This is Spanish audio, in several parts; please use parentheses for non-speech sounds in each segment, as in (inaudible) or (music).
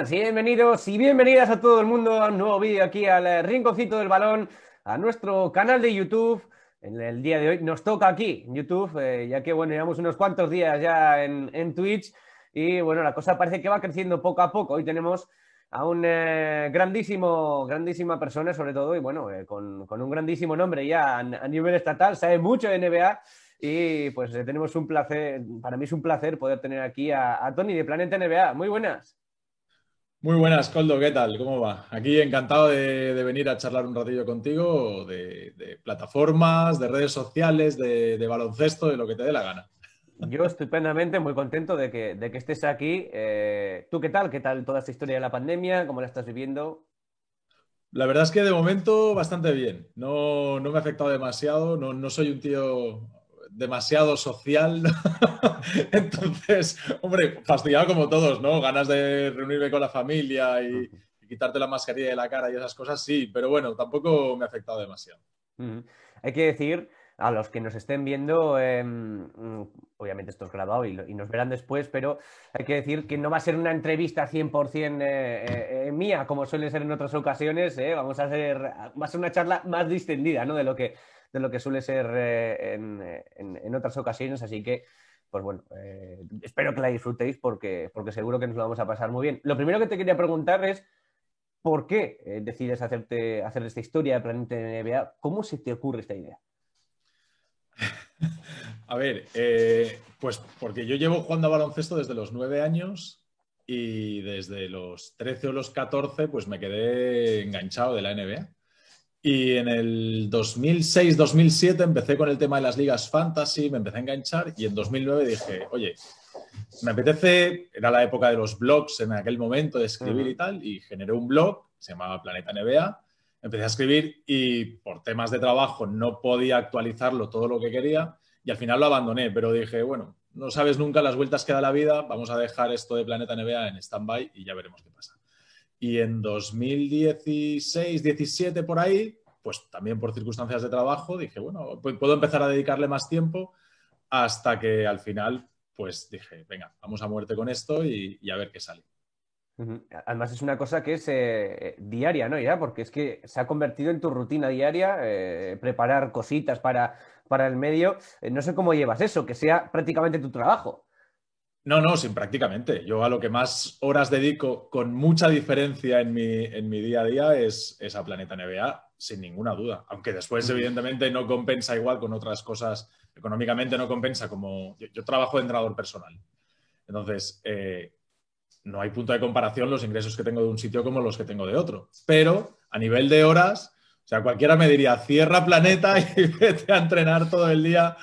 bienvenidos y bienvenidas a todo el mundo a un nuevo vídeo aquí al eh, Rinconcito del Balón, a nuestro canal de YouTube. En el día de hoy nos toca aquí en YouTube, eh, ya que bueno, llevamos unos cuantos días ya en, Twitch y bueno, la cosa parece que va creciendo poco a poco. Hoy tenemos a un eh, grandísimo, grandísima persona sobre todo y bueno, con, un grandísimo nombre ya a, nivel estatal, sabe mucho de NBA y pues tenemos un placer, para mí es un placer poder tener aquí a, a Tony de Planeta NBA. Muy buenas. Muy buenas, Coldo, ¿qué tal? ¿Cómo va? Aquí encantado de, venir a charlar un ratillo contigo de, plataformas, de redes sociales, de, baloncesto, de lo que te dé la gana. Yo estupendamente, muy contento de que, de que estés aquí. Eh, ¿Tú qué tal? ¿Qué tal toda esta historia de la pandemia? ¿Cómo la estás viviendo? La verdad es que de momento bastante bien. No, no me ha afectado demasiado. No, no soy un tío demasiado social. (laughs) Entonces, hombre, fastidiado como todos, ¿no? Ganas de reunirme con la familia y, quitarte la mascarilla de la cara y esas cosas, sí, pero bueno, tampoco me ha afectado demasiado. Hay que decir a los que nos estén viendo, em, obviamente esto es grabado y, nos verán después, pero hay que decir que no va a ser una entrevista 100% eh, eh, eh, mía, como suele ser en otras ocasiones. Vamos a hacer, va a ser una charla más distendida ¿no? de, lo que, de lo que suele ser eh, en, otras ocasiones. Así que, pues bueno, eh, espero que la disfrutéis porque, porque seguro que nos lo vamos a pasar muy bien. Lo primero que te quería preguntar es, ¿por qué eh, decides hacerte, hacer esta historia de Planeta NBA? ¿Cómo se te ocurre esta idea? (laughs) A ver, pues porque yo llevo jugando a baloncesto desde los nueve años y desde los 13 o los 14 pues me quedé enganchado de la NBA. Y en el 2006-2007 empecé con el tema de las ligas fantasy, me empecé a enganchar y en 2009 dije, oye, me apetece, era la época de los blogs en aquel momento de escribir y tal, y generé un blog, se llamaba Planeta NBA, empecé a escribir y por temas de trabajo no podía actualizarlo todo lo que quería y al final lo abandoné, pero dije, bueno, no sabes nunca las vueltas que da la vida, vamos a dejar esto de Planeta NBA en stand-by y ya veremos qué pasa. Y en 2016, 17 por ahí, pues también por circunstancias de trabajo, dije, bueno, puedo empezar a dedicarle más tiempo hasta que al final, pues dije, venga, vamos a muerte con esto y, a ver qué sale. Además es una cosa que es eh, diaria, ¿no? Ya, porque es que se ha convertido en tu rutina diaria, eh, preparar cositas para, para el medio. Eh, no sé cómo llevas eso, que sea prácticamente tu trabajo. No, no, sin prácticamente. Yo a lo que más horas dedico con mucha diferencia en mi, día a día es, a Planeta NBA, sin ninguna duda. Aunque después, evidentemente, no compensa igual con otras cosas. Económicamente no compensa como... Yo, trabajo de entrenador personal. Entonces, eh, no hay punto de comparación los ingresos que tengo de un sitio como los que tengo de otro. Pero a nivel de horas, o sea, cualquiera me diría, cierra planeta y (laughs) vete a entrenar todo el día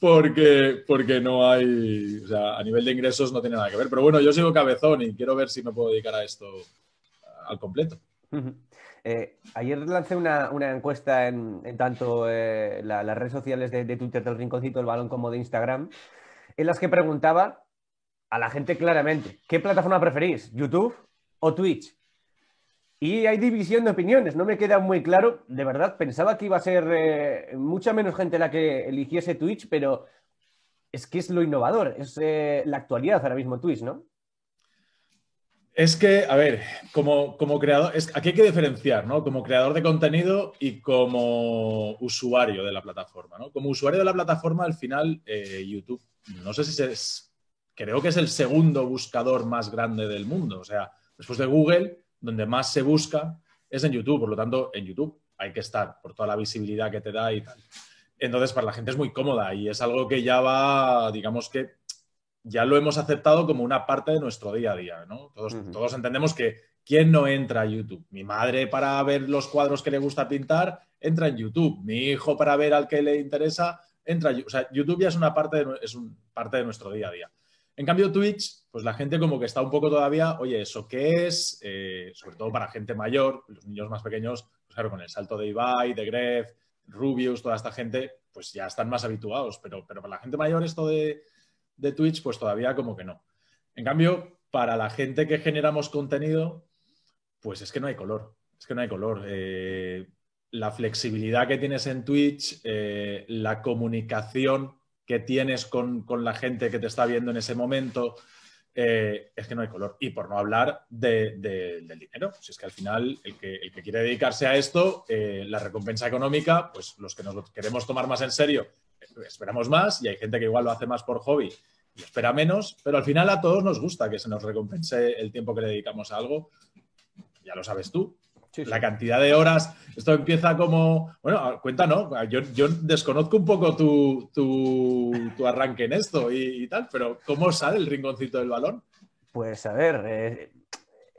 porque, porque no hay, o sea, a nivel de ingresos no tiene nada que ver. Pero bueno, yo sigo cabezón y quiero ver si me puedo dedicar a esto al completo. Eh, ayer lancé una, encuesta en, tanto eh, las redes sociales de, de, Twitter del Rinconcito del Balón como de Instagram, en las que preguntaba a la gente claramente, ¿qué plataforma preferís? ¿YouTube o Twitch? Y hay división de opiniones, no me queda muy claro. De verdad, pensaba que iba a ser eh, mucha menos gente la que eligiese Twitch, pero es que es lo innovador, es eh, la actualidad ahora mismo Twitch, ¿no? Es que, a ver, como, como creador, es, aquí hay que diferenciar, ¿no? Como creador de contenido y como usuario de la plataforma, ¿no? Como usuario de la plataforma, al final, eh, YouTube, no sé si es, creo que es el segundo buscador más grande del mundo. O sea, después de Google, donde más se busca es en YouTube. Por lo tanto, en YouTube hay que estar por toda la visibilidad que te da y tal. Entonces, para la gente es muy cómoda y es algo que ya va, digamos que ya lo hemos aceptado como una parte de nuestro día a día, ¿no? Todos, todos entendemos que ¿quién no entra a YouTube? Mi madre para ver los cuadros que le gusta pintar, entra en YouTube. Mi hijo para ver al que le interesa, entra. O sea, YouTube ya es una parte es un, parte de nuestro día a día. En cambio, Twitch, pues la gente como que está un poco todavía, oye, ¿eso qué es? Eh, sobre todo para gente mayor, los niños más pequeños, pues claro, con el salto de Ibai, de Gref, Rubius, toda esta gente, pues ya están más habituados, pero, pero para la gente mayor esto de, Twitch, pues todavía como que no. En cambio, para la gente que generamos contenido, pues es que no hay color, es que no hay color. Eh, la flexibilidad que tienes en Twitch, eh, la comunicación que tienes con, la gente que te está viendo en ese momento, eh, es que no hay color. Y por no hablar del dinero. Si es que al final el que, el que quiere dedicarse a esto, eh, la recompensa económica, pues los que nos queremos tomar más en serio, eh, esperamos más y hay gente que igual lo hace más por hobby y espera menos, pero al final a todos nos gusta que se nos recompense el tiempo que le dedicamos a algo. Ya lo sabes tú, la cantidad de horas, esto empieza como, bueno, cuéntanos, yo, yo desconozco un poco tu, tu, arranque en esto y, tal, pero ¿cómo sale el rinconcito del balón? Pues a ver, eh,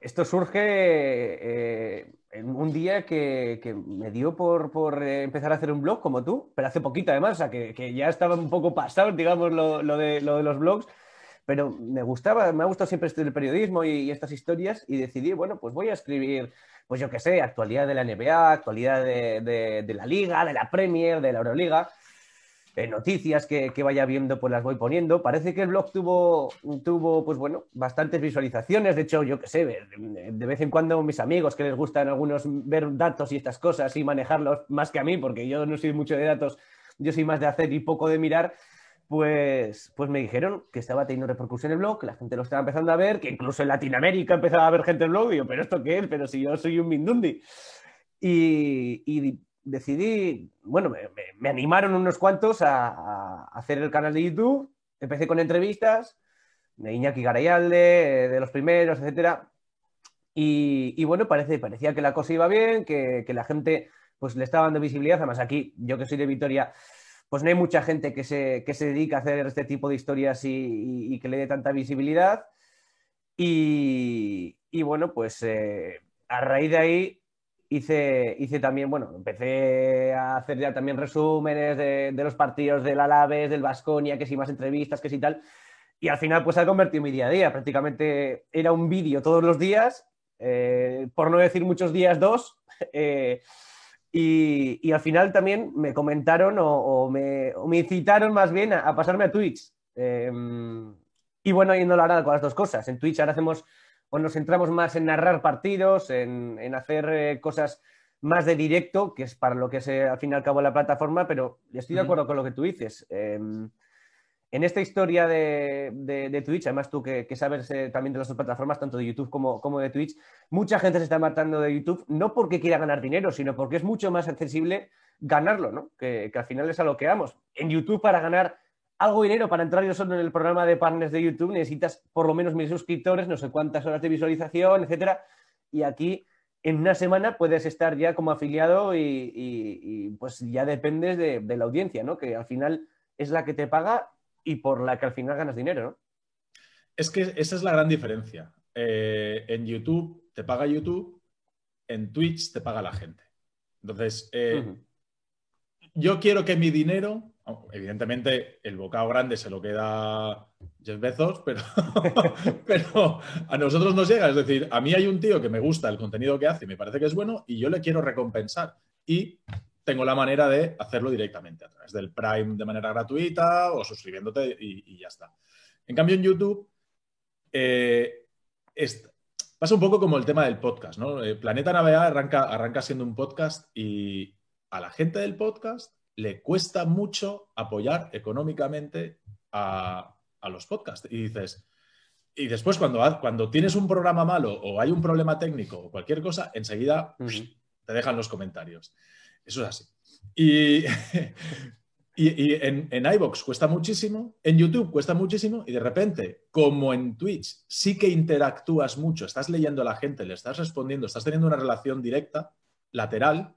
esto surge eh, en un día que, me dio por, por empezar a hacer un blog como tú, pero hace poquito además, o sea, que, que ya estaba un poco pasado, digamos, lo, lo, de, lo de los blogs pero me gustaba, me ha gustado siempre el periodismo y, estas historias y decidí, bueno, pues voy a escribir pues yo qué sé, actualidad de la NBA, actualidad de, la Liga, de la Premier, de la Euroliga, eh, noticias que, vaya viendo, pues las voy poniendo. Parece que el blog tuvo, tuvo, pues bueno, bastantes visualizaciones. De hecho, yo qué sé, de vez en cuando mis amigos que les gustan algunos ver datos y estas cosas y manejarlos más que a mí, porque yo no soy mucho de datos, yo soy más de hacer y poco de mirar pues, pues me dijeron que estaba teniendo repercusión el blog, que la gente lo estaba empezando a ver, que incluso en Latinoamérica empezaba a ver gente el blog. Y yo, ¿pero esto qué es? Pero si yo soy un Mindundi. Y, decidí, bueno, me, animaron unos cuantos a, hacer el canal de YouTube. Empecé con entrevistas de Iñaki Garayalde, de los primeros, etcétera. Y, bueno, parece, parecía que la cosa iba bien, que, que la gente pues le estaba dando visibilidad. Además, aquí, yo que soy de Vitoria, pues no hay mucha gente que se, se dedica a hacer este tipo de historias y, que le dé tanta visibilidad. Y, bueno, pues eh, a raíz de ahí hice, hice también, bueno, empecé a hacer ya también resúmenes de, los partidos del Alaves, del Vasconia, que si más entrevistas, que si tal. Y al final, pues ha convertido mi día a día. Prácticamente era un vídeo todos los días, eh, por no decir muchos días, dos. (laughs) Eh, y, al final también me comentaron o, me, incitaron más bien a, pasarme a Twitch. Em, y bueno, yendo la con las dos cosas. En Twitch ahora hacemos, o nos centramos más en narrar partidos, en, hacer eh, cosas más de directo, que es para lo que es eh, al fin y al cabo la plataforma, pero estoy de acuerdo con lo que tú dices. En esta historia de, Twitch, además tú que, sabes eh, también de las dos plataformas, tanto de YouTube como, como, de Twitch, mucha gente se está matando de YouTube, no porque quiera ganar dinero, sino porque es mucho más accesible ganarlo, ¿no? Que, al final es a lo que vamos. En YouTube, para ganar algo de dinero, para entrar yo solo en el programa de partners de YouTube, necesitas por lo menos mil suscriptores, no sé cuántas horas de visualización, etcétera. Y aquí, en una semana, puedes estar ya como afiliado y, pues ya dependes de, de la audiencia, ¿no? Que al final es la que te paga y por la que al final ganas dinero, ¿no? Es que esa es la gran diferencia. Eh, en YouTube te paga YouTube, en Twitch te paga la gente. Entonces, eh, yo quiero que mi dinero, evidentemente el bocado grande se lo queda Jeff Bezos, pero, (laughs) pero a nosotros nos llega. Es decir, a mí hay un tío que me gusta el contenido que hace y me parece que es bueno y yo le quiero recompensar. Y tengo la manera de hacerlo directamente a través del Prime de manera gratuita o suscribiéndote y, ya está. En cambio, en YouTube eh, pasa un poco como el tema del podcast, ¿no? Eh, Planeta Navegar arranca, arranca siendo un podcast y a la gente del podcast le cuesta mucho apoyar económicamente a, los podcasts. Y dices, y después cuando, cuando tienes un programa malo o hay un problema técnico o cualquier cosa, enseguida te dejan los comentarios. Eso es así. Y, (laughs) y, en, en iBox cuesta muchísimo, en YouTube cuesta muchísimo, y de repente, como en Twitch sí que interactúas mucho, estás leyendo a la gente, le estás respondiendo, estás teniendo una relación directa, lateral,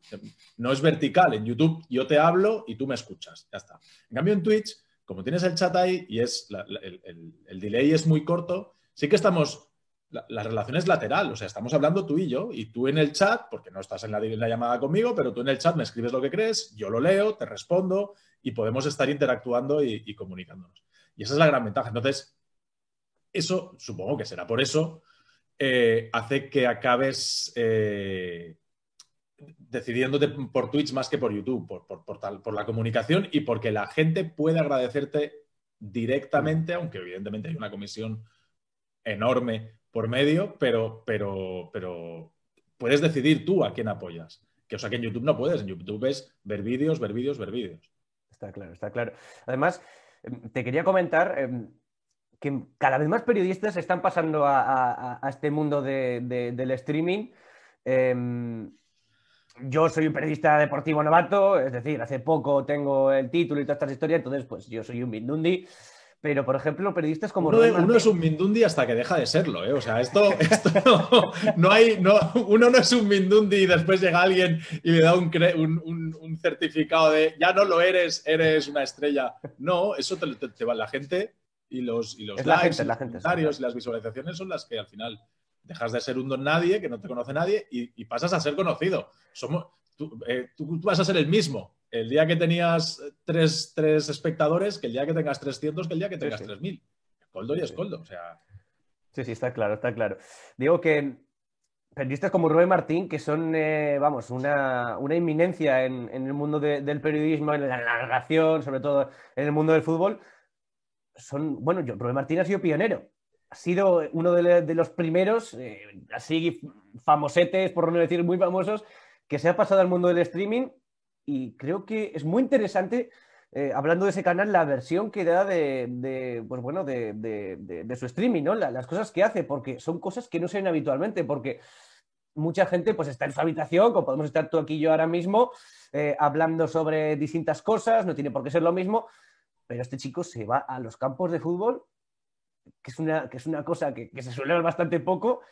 no es vertical. En YouTube yo te hablo y tú me escuchas, ya está. En cambio, en Twitch, como tienes el chat ahí y es el, el delay es muy corto, sí que estamos la, relación es lateral, o sea, estamos hablando tú y yo, y tú en el chat, porque no estás en la, llamada conmigo, pero tú en el chat me escribes lo que crees, yo lo leo, te respondo y podemos estar interactuando y, comunicándonos. Y esa es la gran ventaja. Entonces, eso, supongo que será por eso, eh, hace que acabes eh, decidiéndote por Twitch más que por YouTube, por, por la comunicación y porque la gente puede agradecerte directamente, aunque evidentemente hay una comisión enorme por medio, pero, pero, pero puedes decidir tú a quién apoyas. Que, o sea, que en YouTube no puedes. En YouTube es ver vídeos, ver vídeos, ver vídeos. Está claro, está claro. Además, em, te quería comentar, em, que cada vez más periodistas están pasando a, este mundo del streaming. Em, yo soy un periodista deportivo novato, es decir, hace poco tengo el título y todas estas historias, entonces pues yo soy un Mindundi. Pero, por ejemplo, periodistas como... Uno, es un Mindundi hasta que deja de serlo, ¿eh? O sea, (laughs) esto, no, hay... No, uno no es un Mindundi y después llega alguien y le da un, un, certificado de ya no lo eres, eres una estrella. No, eso te, va la gente y los, y los likes, los comentarios y las visualizaciones son las que al final dejas de ser un don nadie, que no te conoce nadie, y, pasas a ser conocido. Somos, eh, tú, vas a ser el mismo el día que tenías tres, espectadores que el día que tengas 300 que el día que tengas 3.000. Coldo y escoldo, o sea... Sí, sí, está claro, está claro. Digo que periodistas como Rubén Martín, que son, eh, vamos, una, una inminencia en, el mundo del periodismo, en la narración, sobre todo en el mundo del fútbol, son, bueno, yo, Rubén Martín ha sido pionero ha sido uno de, los primeros, eh, así famosetes, por no decir muy famosos, que se ha pasado al mundo del streaming y creo que es muy interesante, eh, hablando de ese canal, la versión que da de, pues bueno, de, su streaming, ¿no? las cosas que hace, porque son cosas que no se ven habitualmente, porque mucha gente pues está en su habitación, como podemos estar tú aquí y yo ahora mismo, eh, hablando sobre distintas cosas, no tiene por qué ser lo mismo, pero este chico se va a los campos de fútbol que es una, que es una cosa que, se suele ver bastante poco,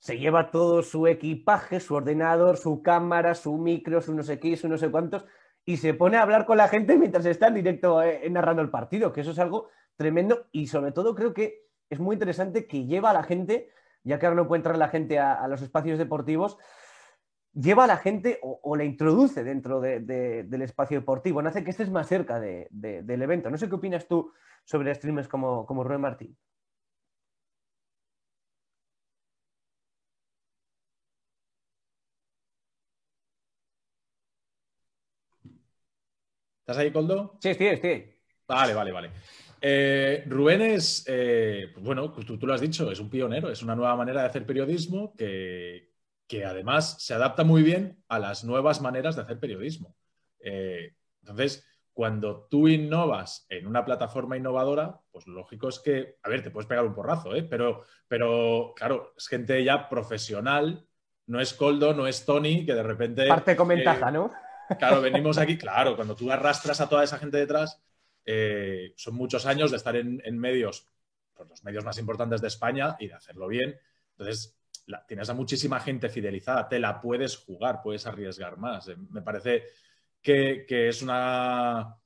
se lleva todo su equipaje, su ordenador, su cámara, su micro, su no sé qué, su no sé cuántos, y se pone a hablar con la gente mientras está en directo eh, narrando el partido, que eso es algo tremendo y sobre todo creo que es muy interesante que lleva a la gente, ya que ahora no puede entrar la gente a, los espacios deportivos, lleva a la gente o, la introduce dentro del espacio deportivo, no hace que estés más cerca del evento. No sé qué opinas tú sobre streamers como, como Martín. ¿Estás ahí, Coldo? Sí, estoy, estoy. Vale, vale, vale. Eh, Rubén es, eh, pues bueno, tú, tú, lo has dicho, es un pionero, es una nueva manera de hacer periodismo que, que además se adapta muy bien a las nuevas maneras de hacer periodismo. Eh, entonces, cuando tú innovas en una plataforma innovadora, pues lo lógico es que, a ver, te puedes pegar un porrazo, ¿eh? pero, pero claro, es gente ya profesional, no es Coldo, no es Tony, que de repente... Parte con ventaja, ¿no? Claro, venimos aquí, claro, cuando tú arrastras a toda esa gente detrás, eh, son muchos años de estar en, medios, pues los medios más importantes de España y de hacerlo bien. Entonces, tienes a muchísima gente fidelizada, te la puedes jugar, puedes arriesgar más. Eh, me parece que, es una.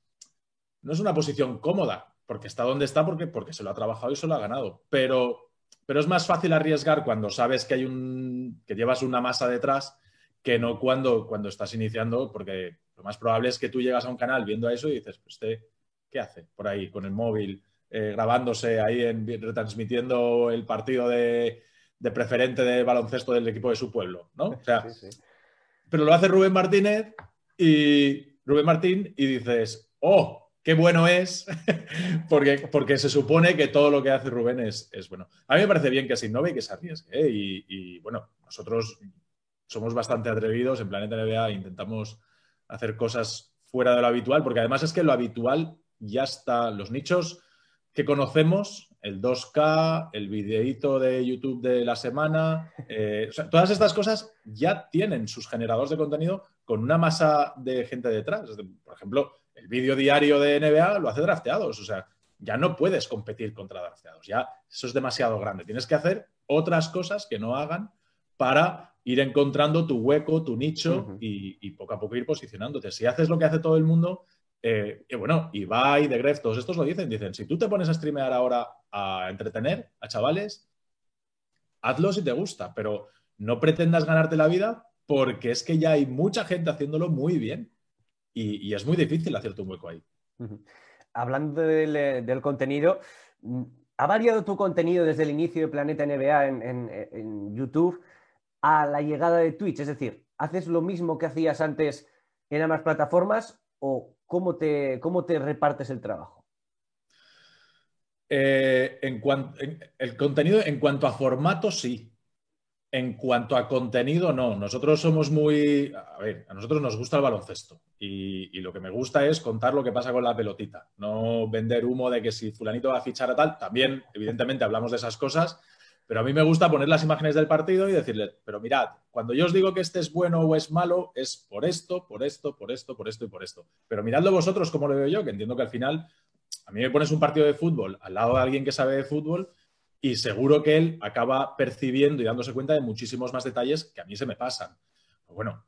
No es una posición cómoda, porque está donde está, porque, porque se lo ha trabajado y se lo ha ganado. Pero, pero es más fácil arriesgar cuando sabes que hay un. que llevas una masa detrás que no cuando, cuando estás iniciando, porque lo más probable es que tú llegas a un canal viendo eso y dices, pues este, ¿qué hace por ahí con el móvil, eh, grabándose ahí, en, retransmitiendo el partido de, preferente de baloncesto del equipo de su pueblo, ¿no? O sea, pero lo hace Rubén Martínez y Rubén Martín y dices, oh, qué bueno es, (laughs) porque, porque se supone que todo lo que hace Rubén es, es bueno. A mí me parece bien que se innove y que se arriesgue. ¿eh? Y, y, bueno, nosotros somos bastante atrevidos en Planeta NBA, intentamos hacer cosas fuera de lo habitual, porque además es que lo habitual ya está, los nichos que conocemos, el 2K, el videíto de YouTube de la semana, eh, todas estas cosas ya tienen sus generadores de contenido con una masa de gente detrás. Por ejemplo, el vídeo diario de NBA lo hace drafteados, o sea, ya no puedes competir contra drafteados, ya eso es demasiado grande. Tienes que hacer otras cosas que no hagan para ir encontrando tu hueco, tu nicho y, poco a poco ir posicionándote. Si haces lo que hace todo el mundo, eh, y bueno, Ibai, The Gref, todos estos lo dicen, dicen, si tú te pones a streamear ahora a entretener a chavales, hazlo si te gusta, pero no pretendas ganarte la vida porque es que ya hay mucha gente haciéndolo muy bien y, es muy difícil hacerte un hueco ahí. Hablando del, contenido, ¿ha variado tu contenido desde el inicio de Planeta NBA en YouTube? A la llegada de Twitch? Es decir, ¿haces lo mismo que hacías antes en ambas plataformas o cómo te, cómo te repartes el trabajo? Eh, en cuanto el contenido, en cuanto a formato, sí. En cuanto a contenido, no. Nosotros somos muy. A ver, a nosotros nos gusta el baloncesto. Y, lo que me gusta es contar lo que pasa con la pelotita. No vender humo de que si Fulanito va a fichar a tal. También, evidentemente, hablamos de esas cosas. Pero a mí me gusta poner las imágenes del partido y decirle, pero mirad, cuando yo os digo que este es bueno o es malo, es por esto, por esto, por esto, por esto y por esto. Pero miradlo vosotros como lo veo yo, que entiendo que al final a mí me pones un partido de fútbol al lado de alguien que sabe de fútbol y seguro que él acaba percibiendo y dándose cuenta de muchísimos más detalles que a mí se me pasan. Pues bueno,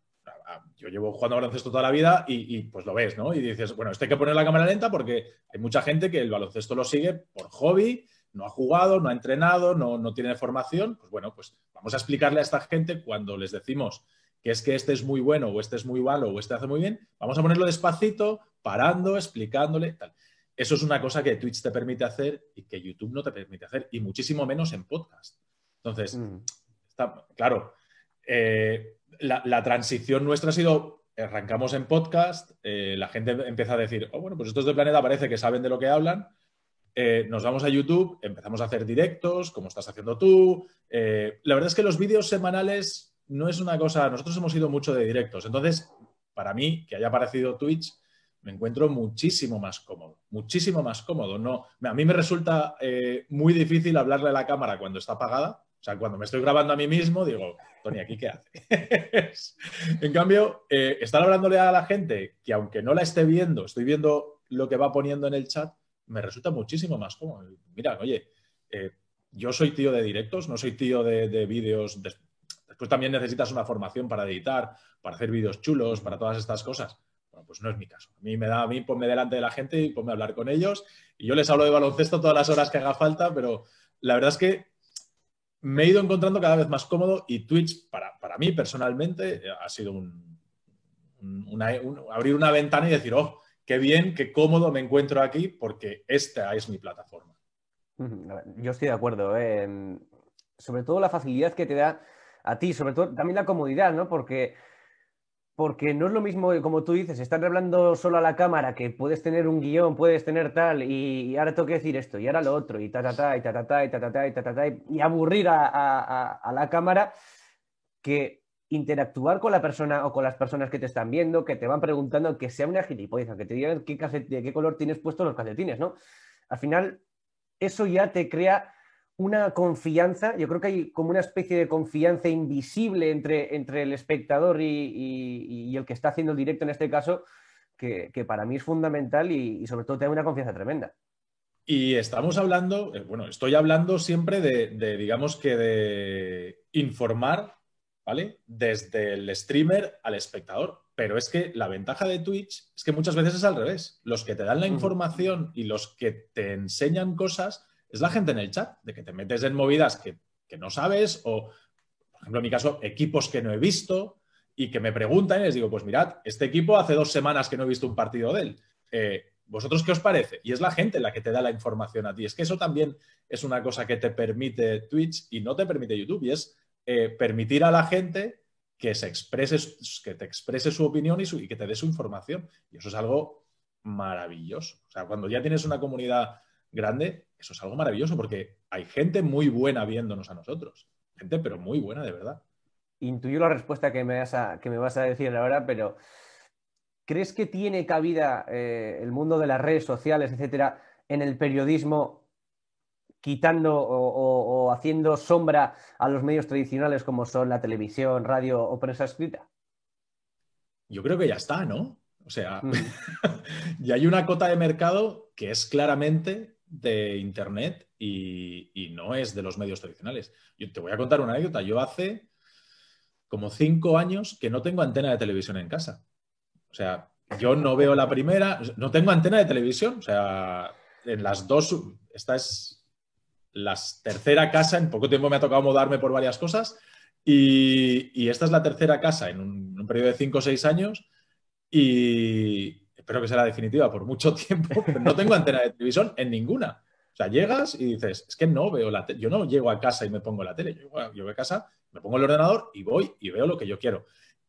yo llevo jugando baloncesto toda la vida y, pues lo ves, ¿no? Y dices, bueno, esto hay que poner la cámara lenta porque hay mucha gente que el baloncesto lo sigue por hobby, no ha jugado, no ha entrenado, no, no tiene formación. Pues bueno, pues vamos a explicarle a esta gente cuando les decimos que es que este es muy bueno o este es muy malo o este hace muy bien, vamos a ponerlo despacito, parando, explicándole, tal. Eso es una cosa que Twitch te permite hacer y que YouTube no te permite hacer, y muchísimo menos en podcast. Entonces, mm. claro, eh, la, transición nuestra ha sido, arrancamos en podcast, eh, la gente empieza a decir, oh, bueno, pues estos de Planeta parece que saben de lo que hablan, eh, nos vamos a YouTube, empezamos a hacer directos, como estás haciendo tú. la verdad es que los vídeos semanales no es una cosa, nosotros hemos ido mucho de directos, entonces, para mí, que haya aparecido Twitch, me encuentro muchísimo más cómodo, muchísimo más cómodo. No, a mí me resulta eh, muy difícil hablarle a la cámara cuando está apagada. O sea, cuando me estoy grabando a mí mismo, digo, Tony, ¿aquí qué hace? (laughs) en cambio, eh, estar hablándole a la gente que aunque no la esté viendo, estoy viendo lo que va poniendo en el chat, me resulta muchísimo más cómodo. Mira, oye, eh, yo soy tío de directos, no soy tío de, de vídeos. Después también necesitas una formación para editar, para hacer vídeos chulos, para todas estas cosas pues no es mi caso. A mí me da a mí ponme delante de la gente y ponme a hablar con ellos. Y yo les hablo de baloncesto todas las horas que haga falta, pero la verdad es que me he ido encontrando cada vez más cómodo y Twitch, para, mí personalmente, ha sido un, abrir una ventana y decir, oh, qué bien, qué cómodo me encuentro aquí porque esta es mi plataforma. Yo estoy de acuerdo. ¿eh? Sobre todo la facilidad que te da a ti, sobre todo también la comodidad, ¿no? Porque porque no es lo mismo, como tú dices, estar hablando solo a la cámara, que puedes tener un guion, puedes tener tal, y, ahora tengo que decir esto, y ahora lo otro, y ta, ta, ta, y ta, ta, ta, y ta, ta, ta, y ta, ta, ta, y aburrir a, la cámara, que interactuar con la persona o con las personas que te están viendo, que te van preguntando, que sea una gilipollez, que te digan qué, de qué color tienes puestos los calcetines, ¿no? Al final, eso ya te crea una confianza, yo creo que hay como una especie de confianza invisible entre, entre el espectador y, el que está haciendo el directo en este caso, que, para mí es fundamental y, sobre todo te da una confianza tremenda. Y estamos hablando, eh, bueno, estoy hablando siempre de, digamos que de informar, ¿vale? Desde el streamer al espectador. Pero es que la ventaja de Twitch es que muchas veces es al revés. Los que te dan la información y los que te enseñan cosas es la gente en el chat, de que te metes en movidas que, no sabes o, por ejemplo, en mi caso, equipos que no he visto y que me preguntan y les digo, pues mirad, este equipo hace dos semanas que no he visto un partido de él. Eh, ¿Vosotros qué os parece? Y es la gente la que te da la información a ti. Es que eso también es una cosa que te permite Twitch y no te permite YouTube, y es eh, permitir a la gente que se exprese, que te exprese su opinión y, que te dé su información. Y eso es algo maravilloso. O sea, cuando ya tienes una comunidad grande, eso es algo maravilloso porque hay gente muy buena viéndonos a nosotros. Gente, pero muy buena, de verdad. Intuyo la respuesta que me vas a, que me vas a decir ahora, pero ¿crees que tiene cabida eh, el mundo de las redes sociales, etcétera, en el periodismo, quitando o, haciendo sombra a los medios tradicionales como son la televisión, radio o prensa escrita? Yo creo que ya está, ¿no? O sea, mm. (laughs) y hay una cota de mercado que es claramente de Internet y, no es de los medios tradicionales. Yo te voy a contar una anécdota. Yo hace como cinco años que no tengo antena de televisión en casa. O sea, yo no veo la primera, no tengo antena de televisión. O sea, en las dos, esta es la tercera casa, en poco tiempo me ha tocado mudarme por varias cosas. Y, esta es la tercera casa en un, periodo de cinco o seis años. Y, espero que sea la definitiva por mucho (laughs) tiempo, no tengo antena de televisión en ninguna. O sea, llegas y dices, es que no veo la tele. Yo no llego a casa y me pongo la tele. Yo, voy a casa, me pongo el ordenador y voy y veo lo que yo quiero.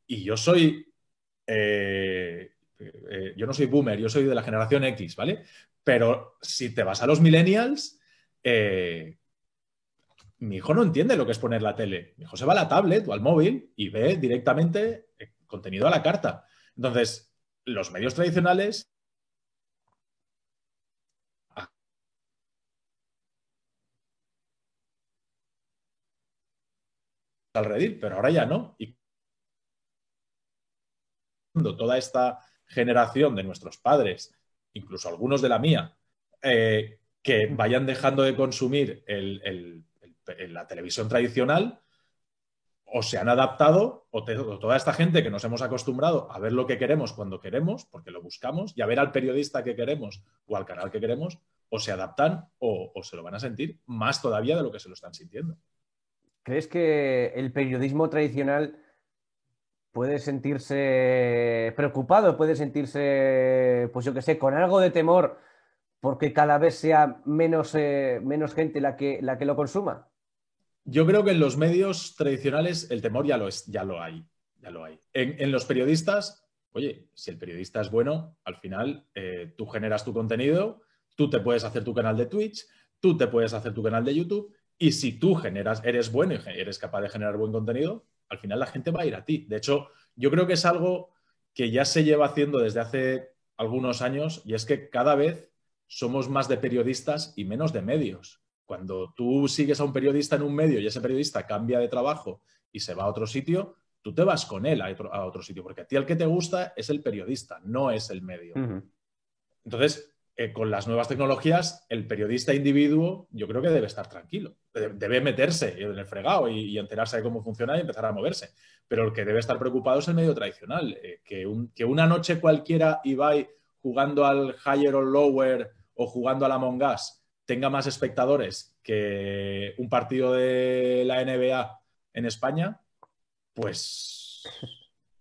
Y yo soy. Eh, eh, yo no soy boomer, yo soy de la generación X, ¿vale? Pero si te vas a los millennials, eh, mi hijo no entiende lo que es poner la tele. Mi hijo se va a la tablet o al móvil y ve directamente eh, contenido a la carta. Entonces, los medios tradicionales al pero ahora ya no. Y toda esta generación de nuestros padres, incluso algunos de la mía, eh, que vayan dejando de consumir la televisión tradicional, o se han adaptado, o, toda esta gente que nos hemos acostumbrado a ver lo que queremos cuando queremos, porque lo buscamos, y a ver al periodista que queremos o al canal que queremos, o se adaptan o se lo van a sentir más todavía de lo que se lo están sintiendo. ¿Crees que el periodismo tradicional puede sentirse preocupado, puede sentirse, pues yo qué sé, con algo de temor porque cada vez sea menos, eh, menos gente la que, la que lo consuma? Yo creo que en los medios tradicionales el temor ya lo, es, ya lo hay. Ya lo hay. En, los periodistas, oye, si el periodista es bueno, al final eh, tú generas tu contenido, tú te puedes hacer tu canal de Twitch, tú te puedes hacer tu canal de YouTube y si tú generas, eres bueno y eres capaz de generar buen contenido, al final la gente va a ir a ti. De hecho, yo creo que es algo que ya se lleva haciendo desde hace algunos años y es que cada vez somos más de periodistas y menos de medios. Cuando tú sigues a un periodista en un medio y ese periodista cambia de trabajo y se va a otro sitio, tú te vas con él a otro, sitio, porque a ti el que te gusta es el periodista, no es el medio. Entonces, eh, con las nuevas tecnologías, el periodista individuo yo creo que debe estar tranquilo, debe meterse en el fregado y, enterarse de cómo funciona y empezar a moverse. Pero el que debe estar preocupado es el medio tradicional, eh, que, una noche cualquiera Ibai jugando al higher o lower o jugando al Among Us tenga más espectadores que un partido de la NBA en España, pues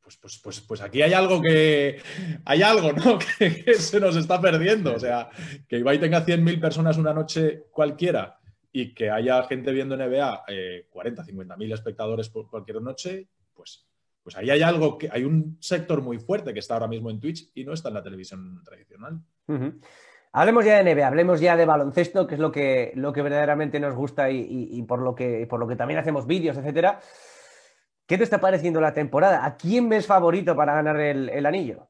pues, pues, pues, pues, aquí hay algo que. Hay algo, ¿no? (laughs) Que, se nos está perdiendo. O sea, que Ibai tenga 100.000 personas una noche cualquiera y que haya gente viendo NBA, eh, 40, 50.000 espectadores por cualquier noche, pues, pues ahí hay algo que. Hay un sector muy fuerte que está ahora mismo en Twitch y no está en la televisión tradicional. Hablemos ya de NBA, hablemos ya de baloncesto, que es lo que, lo que verdaderamente nos gusta y, por, lo que, por lo que también hacemos vídeos, etcétera. ¿Qué te está pareciendo la temporada? ¿A quién ves favorito para ganar el, anillo?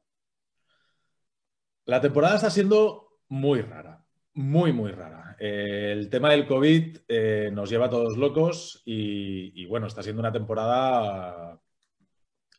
La temporada está siendo muy rara, muy, muy rara. el tema del COVID eh, nos lleva a todos locos y, bueno, está siendo una temporada...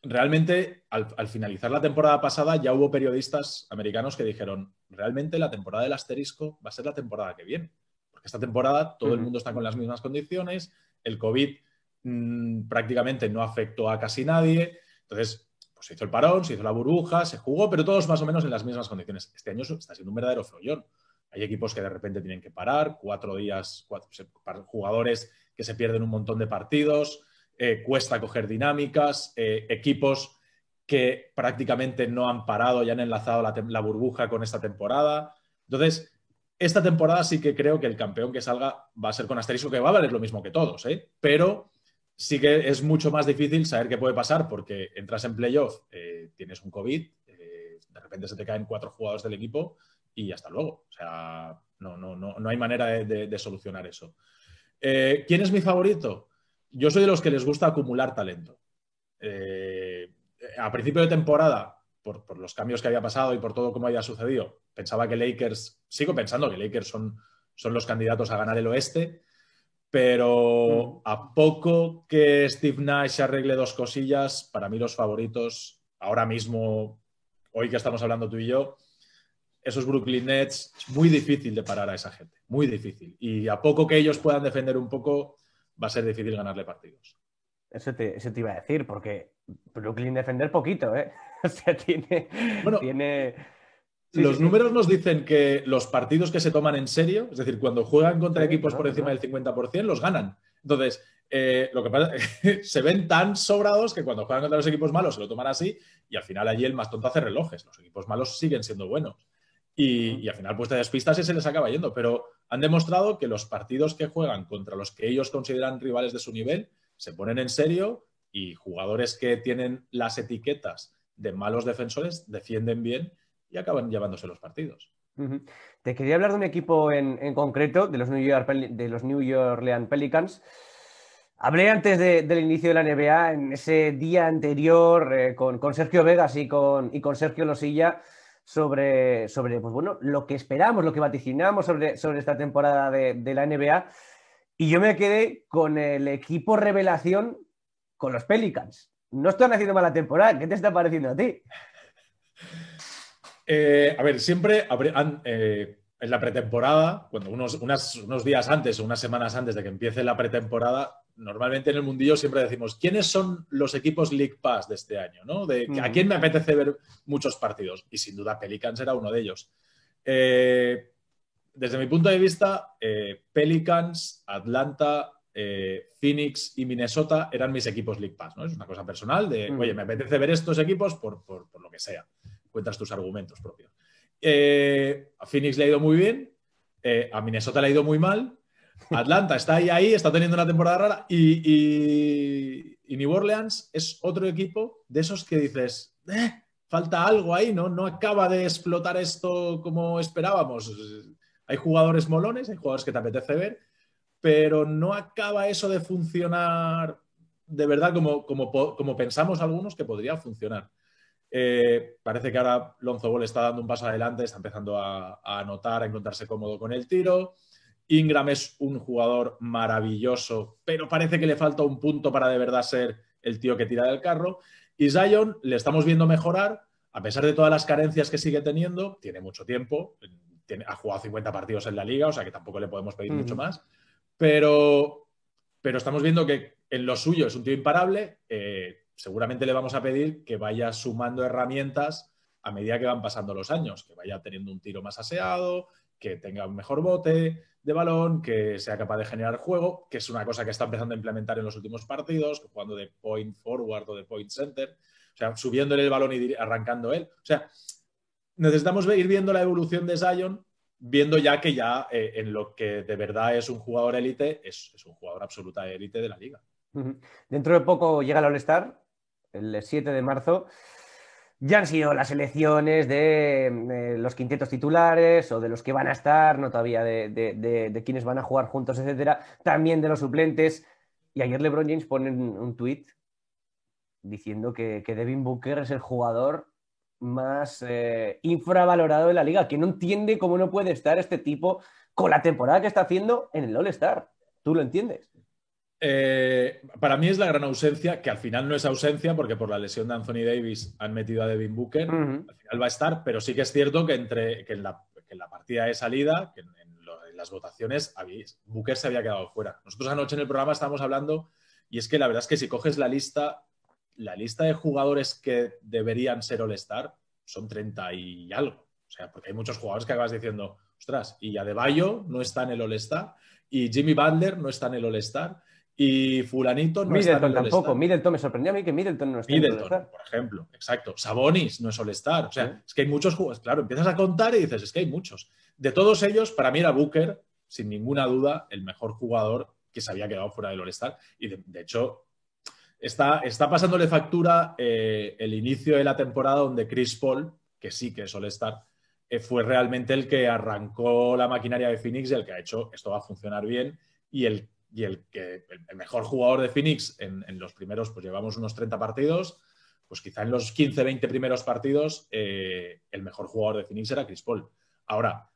Realmente, al, finalizar la temporada pasada, ya hubo periodistas americanos que dijeron, realmente la temporada del asterisco va a ser la temporada que viene. Porque esta temporada todo el mundo está con las mismas condiciones, el COVID Mm, prácticamente no afectó a casi nadie. Entonces, pues se hizo el parón, se hizo la burbuja, se jugó, pero todos más o menos en las mismas condiciones. Este año está siendo un verdadero follón. Hay equipos que de repente tienen que parar, cuatro días, cuatro, jugadores que se pierden un montón de partidos, eh, cuesta coger dinámicas, eh, equipos que prácticamente no han parado y han enlazado la, la, burbuja con esta temporada. Entonces, esta temporada sí que creo que el campeón que salga va a ser con asterisco, que va a valer lo mismo que todos, ¿eh? pero sí que es mucho más difícil saber qué puede pasar porque entras en playoff, tienes un COVID, de repente se te caen cuatro jugadores del equipo y hasta luego. O sea, no, no, no, no hay manera de, solucionar eso. ¿Quién es mi favorito? Yo soy de los que les gusta acumular talento. a principio de temporada, por, por, los cambios que había pasado y por todo cómo había sucedido, pensaba que Lakers, sigo pensando que Lakers son, son los candidatos a ganar el oeste pero a poco que Steve Nash arregle dos cosillas, para mí los favoritos, ahora mismo, hoy que estamos hablando tú y yo, esos Brooklyn Nets, es muy difícil de parar a esa gente, muy difícil. Y a poco que ellos puedan defender un poco, va a ser difícil ganarle partidos. Eso te, iba a decir, porque Brooklyn defender poquito, ¿eh? (laughs) O sea, tiene, tiene los números nos dicen que los partidos que se toman en serio, es decir, cuando juegan contra equipos por encima del 50%, los ganan. Entonces, eh, lo que pasa es (laughs) que se ven tan sobrados que cuando juegan contra los equipos malos se lo toman así y al final allí el más tonto hace relojes. Los equipos malos siguen siendo buenos. Y, al final pues te despistas y se les acaba yendo. Pero han demostrado que los partidos que juegan contra los que ellos consideran rivales de su nivel se ponen en serio y jugadores que tienen las etiquetas de malos defensores defienden bien y acaban llevándose los partidos. Te quería hablar de un equipo en, concreto, de los, New York, de los New Orleans Pelicans. Hablé antes del inicio de la NBA, en ese día anterior, eh, con, Sergio Vegas y con, y con Sergio Losilla, sobre, sobre pues bueno, lo que esperamos, lo que vaticinamos sobre, sobre esta temporada de, de, la NBA. Y yo me quedé con el equipo revelación con los Pelicans. No están haciendo mala temporada. ¿Qué te está pareciendo a ti? Eh, a ver, siempre eh, en la pretemporada, cuando unos, unos días antes o unas semanas antes de que empiece la pretemporada, normalmente en el mundillo siempre decimos, ¿quiénes son los equipos League Pass de este año? ¿no? De, ¿A quién me apetece ver muchos partidos? Y sin duda Pelicans era uno de ellos. Eh, desde mi punto de vista, Pelicans, Atlanta, Phoenix y Minnesota eran mis equipos League Pass. ¿no? Es una cosa personal de, oye, me apetece ver estos equipos por, por lo que sea cuentas tus argumentos propios. Eh, a Phoenix le ha ido muy bien, eh, a Minnesota le ha ido muy mal, Atlanta está ahí, ahí, está teniendo una temporada rara y, New Orleans es otro equipo de esos que dices, eh, falta algo ahí, ¿no? No acaba de explotar esto como esperábamos. Hay jugadores molones, hay jugadores que te apetece ver, pero no acaba eso de funcionar de verdad como, como, como pensamos algunos que podría funcionar. Eh, parece que ahora Lonzo Ball está dando un paso adelante, está empezando a, anotar, a encontrarse cómodo con el tiro. Ingram es un jugador maravilloso, pero parece que le falta un punto para de verdad ser el tío que tira del carro. Y Zion le estamos viendo mejorar, a pesar de todas las carencias que sigue teniendo, tiene mucho tiempo, ha jugado 50 partidos en la liga, o sea que tampoco le podemos pedir mucho más, pero, pero estamos viendo que en lo suyo es un tío imparable. Eh, seguramente le vamos a pedir que vaya sumando herramientas a medida que van pasando los años, que vaya teniendo un tiro más aseado, que tenga un mejor bote de balón, que sea capaz de generar juego, que es una cosa que está empezando a implementar en los últimos partidos, jugando de point forward o de point center, o sea, subiéndole el balón y arrancando él. O sea, necesitamos ir viendo la evolución de Zion, viendo ya que ya eh, en lo que de verdad es un jugador élite, es, un jugador absoluta élite de la liga. Dentro de poco llega el All-Star, el 7 de marzo, ya han sido las elecciones de, los quintetos titulares o de los que van a estar, no todavía de, de, quienes van a jugar juntos, etcétera, también de los suplentes. Y ayer LeBron James pone un tuit diciendo que, Devin Booker es el jugador más eh, infravalorado de la liga, que no entiende cómo no puede estar este tipo con la temporada que está haciendo en el All-Star. ¿Tú lo entiendes? Eh, para mí es la gran ausencia, que al final no es ausencia porque por la lesión de Anthony Davis han metido a Devin Booker. Al final va a estar, pero sí que es cierto que, entre, que, en, la, partida de salida, que en, las votaciones, Booker se había quedado fuera. Nosotros anoche en el programa estábamos hablando y es que la verdad es que si coges la lista, la lista de jugadores que deberían ser All-Star son 30 y algo. O sea, porque hay muchos jugadores que acabas diciendo, ostras, y Adebayo no está en el All-Star, y Jimmy Butler no está en el All-Star, y fulanito no Middleton tampoco. Middleton me sorprendió a mí que Middleton no está Middleton, por ejemplo, exacto. Sabonis no es All-Star. O sea, es que hay muchos jugadores. Claro, empiezas a contar y dices, es que hay muchos. De todos ellos, para mí era Booker, sin ninguna duda, el mejor jugador que se había quedado fuera del All-Star. Y de, hecho, está, está pasándole factura eh, el inicio de la temporada donde Chris Paul, que sí que es All-Star, eh, fue realmente el que arrancó la maquinaria de Phoenix y el que ha hecho esto va a funcionar bien y el y el, que, el mejor jugador de Phoenix en, los primeros, pues llevamos unos 30 partidos, pues quizá en los 15, 20 primeros partidos eh, el mejor jugador de Phoenix era Chris Paul. Ahora,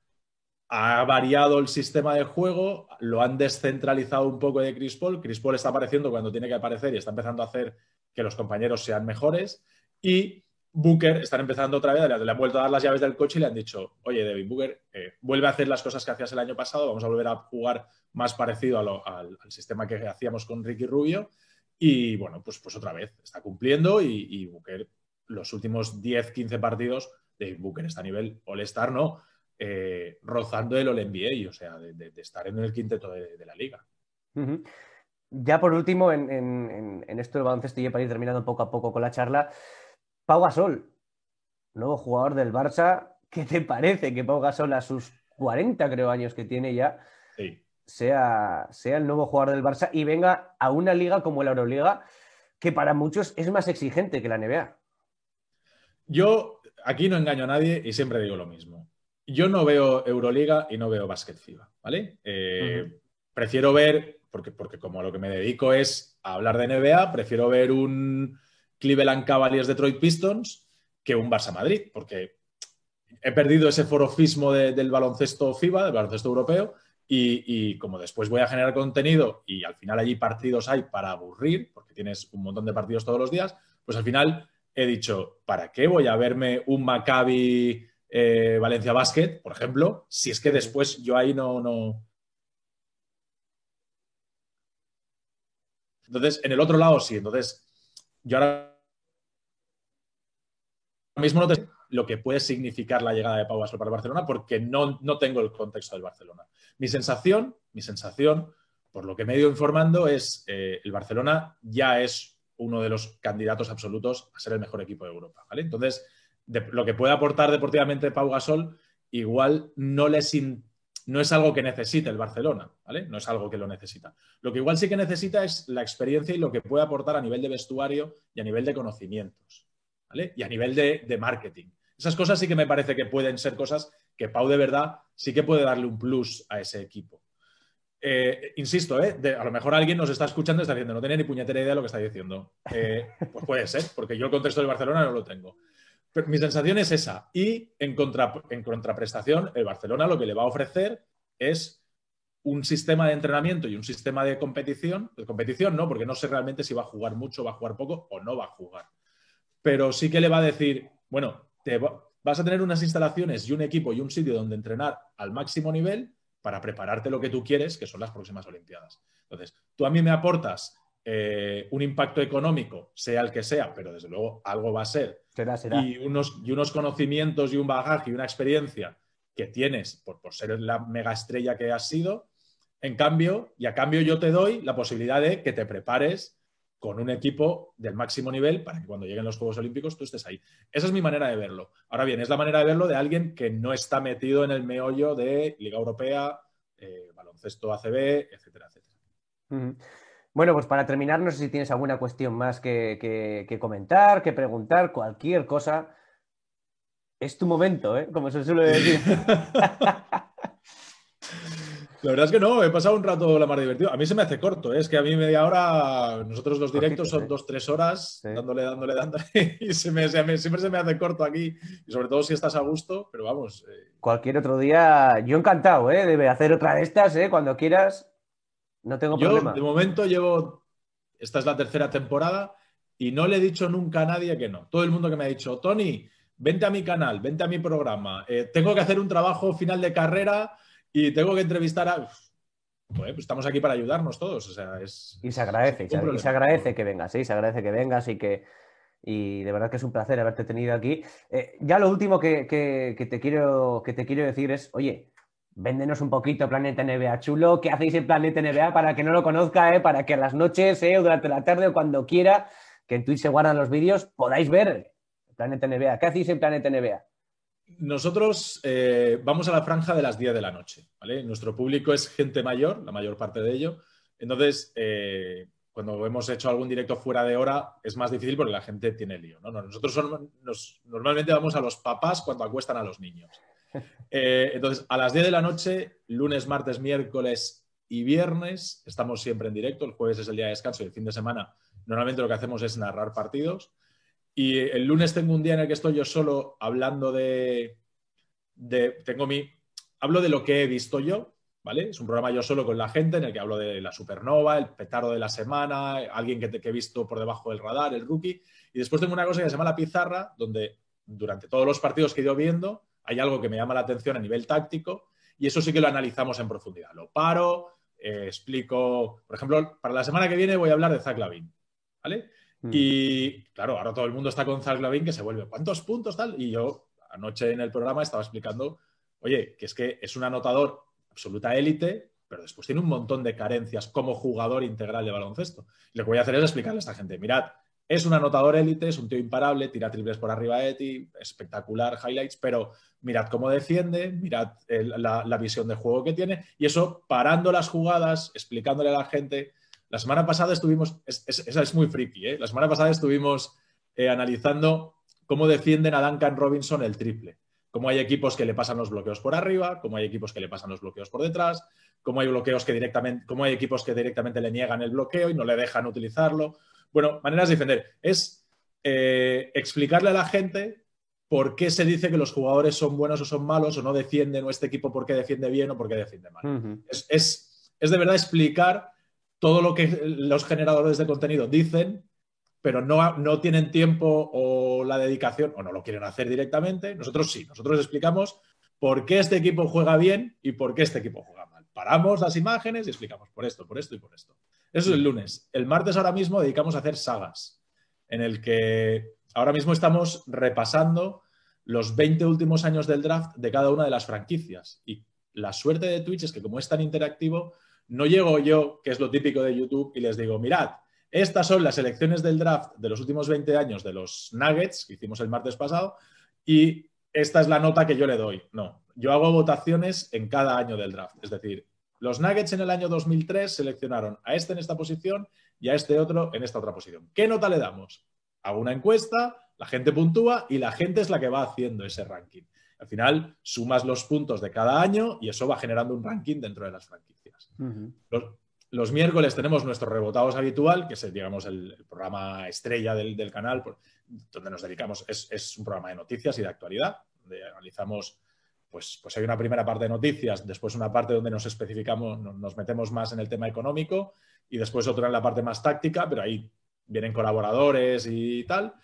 ha variado el sistema de juego, lo han descentralizado un poco de Chris Paul. Chris Paul está apareciendo cuando tiene que aparecer y está empezando a hacer que los compañeros sean mejores. Y Booker están empezando otra vez, le han vuelto a dar las llaves del coche y le han dicho, oye, David Booker, eh, vuelve a hacer las cosas que hacías el año pasado, vamos a volver a jugar más parecido al, sistema que hacíamos con Ricky Rubio. Y bueno, pues, pues otra vez, está cumpliendo y, Booker, los últimos 10, 15 partidos, David Booker está a nivel All-Star, ¿no? Eh, rozando el All-NBA, o sea, de, estar en el quinteto de, la liga. Ya por último, en, esto del baloncesto, y para ir terminando poco a poco con la charla, Pau Gasol, nuevo jugador del Barça. ¿Qué te parece que Pau Gasol a sus 40 creo años que tiene ya sea, sea el nuevo jugador del Barça y venga a una liga como la Euroliga que para muchos es más exigente que la NBA? Yo aquí no engaño a nadie y siempre digo lo mismo. yo no veo Euroliga y no veo Basket FIBA, ¿vale? Eh, prefiero ver, porque, porque como lo que me dedico es a hablar de NBA, prefiero ver un Cleveland Cavaliers Detroit Pistons que un Barça Madrid, porque he perdido ese forofismo del baloncesto FIBA, del baloncesto europeo, y, como después voy a generar contenido y al final allí partidos hay para aburrir, porque tienes un montón de partidos todos los días, pues al final he dicho, ¿para qué voy a verme un Maccabi eh, Valencia Basket, por ejemplo, si es que después yo ahí no, no... Entonces, en el otro lado sí, entonces yo ahora mismo no te lo que puede significar la llegada de Pau Gasol para el Barcelona porque no, no tengo el contexto del Barcelona. Mi sensación, mi sensación, por lo que me he ido informando, es eh, el Barcelona ya es uno de los candidatos absolutos a ser el mejor equipo de Europa. ¿vale? Entonces, lo que puede aportar deportivamente Pau Gasol, igual no, les no es algo que necesite el Barcelona, ¿vale? No es algo que lo necesita. Lo que igual sí que necesita es la experiencia y lo que puede aportar a nivel de vestuario y a nivel de conocimientos, Y a nivel de marketing. Esas cosas sí que me parece que pueden ser cosas que Pau de verdad sí que puede darle un plus a ese equipo. Eh, insisto, eh, a lo mejor alguien nos está escuchando y está diciendo, no tenía ni puñetera idea de lo que está diciendo. Eh, pues puede ser, porque yo el contexto de Barcelona no lo tengo. Pero mi sensación es esa. Y en, en contraprestación, el Barcelona lo que le va a ofrecer es un sistema de entrenamiento y un sistema de competición. De competición no, porque no sé realmente si va a jugar mucho, va a jugar poco o no va a jugar. Pero sí que le va a decir, bueno, vas a tener unas instalaciones y un equipo y un sitio donde entrenar al máximo nivel para prepararte lo que tú quieres, que son las próximas Olimpiadas. Entonces, tú a mí me aportas eh, un impacto económico, sea el que sea, pero desde luego algo va a ser. Y, unos, y unos conocimientos y un bagaje y una experiencia que tienes por, por ser la mega estrella que has sido. En cambio, y a cambio yo te doy la posibilidad de que te prepares con un equipo del máximo nivel para que cuando lleguen los Juegos Olímpicos tú estés ahí. Esa es mi manera de verlo. Ahora bien, es la manera de verlo de alguien que no está metido en el meollo de Liga Europea, eh, baloncesto ACB, etcétera, etcétera. Bueno, pues para terminar, no sé si tienes alguna cuestión más que, comentar, que preguntar, cualquier cosa. Es tu momento, ¿eh? Como se suele decir. (laughs) La verdad es que no, he pasado un rato la más divertido. A mí se me hace corto, ¿eh? es que a mí media hora, nosotros los directos son dos, tres horas, dándole, dándole, dándole, (laughs) y se me, siempre se me hace corto aquí, y sobre todo si estás a gusto, pero vamos. Eh. Cualquier otro día, yo encantado, ¿eh? Debe hacer otra de estas, ¿eh? Cuando quieras, no tengo yo, problema. De momento llevo, esta es la tercera temporada, y no le he dicho nunca a nadie que no. Todo el mundo que me ha dicho, Tony, vente a mi canal, vente a mi programa, eh, tengo que hacer un trabajo final de carrera y tengo que entrevistar a... pues estamos aquí para ayudarnos todos. O sea, es, y se agradece, y se, agradece que vengas, ¿sí? se agradece que vengas y que, y de verdad que es un placer haberte tenido aquí. Eh, ya lo último que, te quiero, que te quiero decir es, oye, véndenos un poquito Planeta NBA chulo, ¿qué hacéis en Planeta NBA para que no lo conozca, eh? para que a las noches eh, o durante la tarde o cuando quiera, que en Twitch se guardan los vídeos, podáis ver Planeta NBA? ¿Qué hacéis en Planeta NBA? Nosotros eh, vamos a la franja de las 10 de la noche, ¿vale? Nuestro público es gente mayor, la mayor parte de ello. Entonces, eh, cuando hemos hecho algún directo fuera de hora, es más difícil porque la gente tiene lío, ¿no? Nosotros normalmente vamos a los papás cuando acuestan a los niños. Eh, entonces, a las 10 de la noche, lunes, martes, miércoles y viernes, estamos siempre en directo. El jueves es el día de descanso y el fin de semana, normalmente lo que hacemos es narrar partidos. Y el lunes tengo un día en el que estoy yo solo hablando de, tengo mi, hablo de lo que he visto yo, ¿vale? Es un programa yo solo con la gente en el que hablo de la supernova, el petardo de la semana, alguien que, que he visto por debajo del radar, el rookie. Y después tengo una cosa que se llama la pizarra, donde durante todos los partidos que he ido viendo hay algo que me llama la atención a nivel táctico y eso sí que lo analizamos en profundidad. Lo paro, eh, explico, por ejemplo, para la semana que viene voy a hablar de Zach Lavin, ¿vale? Mm. Y claro, ahora todo el mundo está con Zach que se vuelve, ¿cuántos puntos tal? Y yo anoche en el programa estaba explicando, oye, que es que es un anotador absoluta élite, pero después tiene un montón de carencias como jugador integral de baloncesto. Y lo que voy a hacer es explicarle a esta gente, mirad, es un anotador élite, es un tío imparable, tira triples por arriba de ti, espectacular, highlights, pero mirad cómo defiende, mirad la, la, visión de juego que tiene, y eso parando las jugadas, explicándole a la gente la semana pasada estuvimos, esa es, muy friki, ¿eh? la semana pasada estuvimos eh, analizando cómo defienden a Duncan Robinson el triple. Como hay equipos que le pasan los bloqueos por arriba, como hay equipos que le pasan los bloqueos por detrás, como hay bloqueos que directamente, como hay equipos que directamente le niegan el bloqueo y no le dejan utilizarlo. Bueno, maneras de defender. Es eh, explicarle a la gente por qué se dice que los jugadores son buenos o son malos, o no defienden, o este equipo por qué defiende bien o por qué defiende mal. es, de verdad explicar todo lo que los generadores de contenido dicen, pero no, no tienen tiempo o la dedicación, o no lo quieren hacer directamente. Nosotros sí, nosotros explicamos por qué este equipo juega bien y por qué este equipo juega mal. Paramos las imágenes y explicamos por esto, por esto y por esto. Eso es el lunes. El martes ahora mismo dedicamos a hacer sagas, en el que ahora mismo estamos repasando los 20 últimos años del draft de cada una de las franquicias. Y la suerte de Twitch es que como es tan interactivo, no llego yo, que es lo típico de YouTube, y les digo, mirad, estas son las elecciones del draft de los últimos 20 años de los Nuggets, que hicimos el martes pasado, y esta es la nota que yo le doy. No, yo hago votaciones en cada año del draft. Es decir, los Nuggets en el año 2003 seleccionaron a este en esta posición y a este otro en esta otra posición. ¿Qué nota le damos? Hago una encuesta, la gente puntúa y la gente es la que va haciendo ese ranking. Al final sumas los puntos de cada año y eso va generando un ranking dentro de las franquicias. Los, miércoles tenemos nuestro rebotados habitual, que es, digamos, el, programa estrella del, canal, donde nos dedicamos, es, es, un programa de noticias y de actualidad, donde analizamos, pues, pues hay una primera parte de noticias, después una parte donde nos especificamos, nos metemos más en el tema económico y después otra en la parte más táctica, pero ahí vienen colaboradores y tal.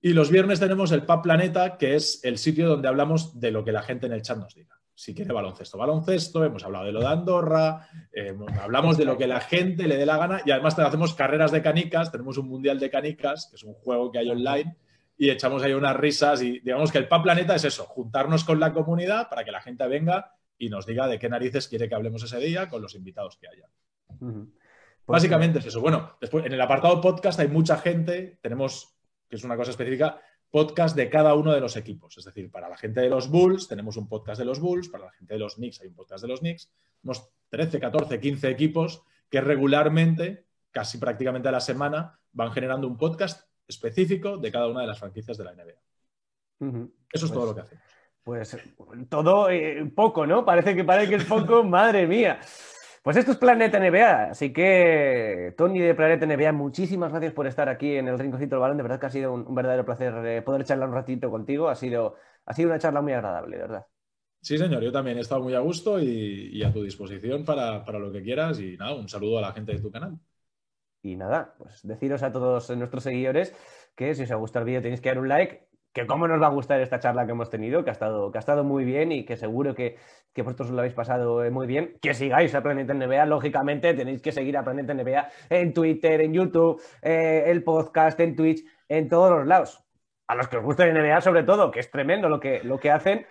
Y los viernes tenemos el Pub Planeta, que es el sitio donde hablamos de lo que la gente en el chat nos diga. Si quiere baloncesto, baloncesto, hemos hablado de lo de Andorra, eh, hablamos de lo que la gente le dé la gana y además hacemos carreras de canicas, tenemos un mundial de canicas, que es un juego que hay online, y echamos ahí unas risas y digamos que el Pub Planeta es eso, juntarnos con la comunidad para que la gente venga y nos diga de qué narices quiere que hablemos ese día con los invitados que haya. Básicamente es eso. Bueno, después en el apartado podcast hay mucha gente, tenemos que es una cosa específica, podcast de cada uno de los equipos. Es decir, para la gente de los Bulls tenemos un podcast de los Bulls, para la gente de los Knicks hay un podcast de los Knicks. Tenemos 13, 14, 15 equipos que regularmente, casi prácticamente a la semana, van generando un podcast específico de cada una de las franquicias de la NBA. Eso es todo pues lo que hacemos. Pues todo eh, poco, ¿no? Parece que parece que es poco, (laughs) madre mía. Pues esto es Planeta NBA, así que Tony de Planeta NBA, muchísimas gracias por estar aquí en el Rinconcito del Balón, de verdad que ha sido un, verdadero placer eh, poder charlar un ratito contigo, ha sido, ha sido una charla muy agradable, de verdad. Sí, señor, yo también he estado muy a gusto y, a tu disposición para, para, lo que quieras y nada, un saludo a la gente de tu canal. Y nada, pues deciros a todos nuestros seguidores que si os ha gustado el vídeo tenéis que dar un like, que cómo nos va a gustar esta charla que hemos tenido, que ha estado, que ha estado muy bien y que seguro que, que vosotros lo habéis pasado eh, muy bien. Que sigáis a Planeta NBA, lógicamente tenéis que seguir a Planeta NBA en Twitter, en YouTube, eh, el podcast, en Twitch, en todos los lados. A los que os gusta el NBA sobre todo, que es tremendo lo que, lo que hacen.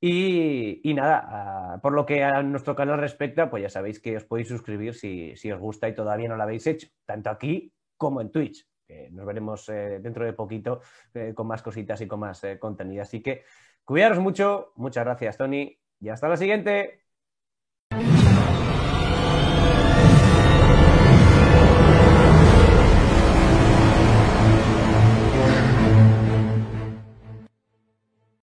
Y, nada, por lo que a nuestro canal respecta, pues ya sabéis que os podéis suscribir si, si os gusta y todavía no lo habéis hecho, tanto aquí como en Twitch nos veremos eh, dentro de poquito eh, con más cositas y con más eh, contenido. Así que cuidaros mucho. Muchas gracias, Tony. Y hasta la siguiente.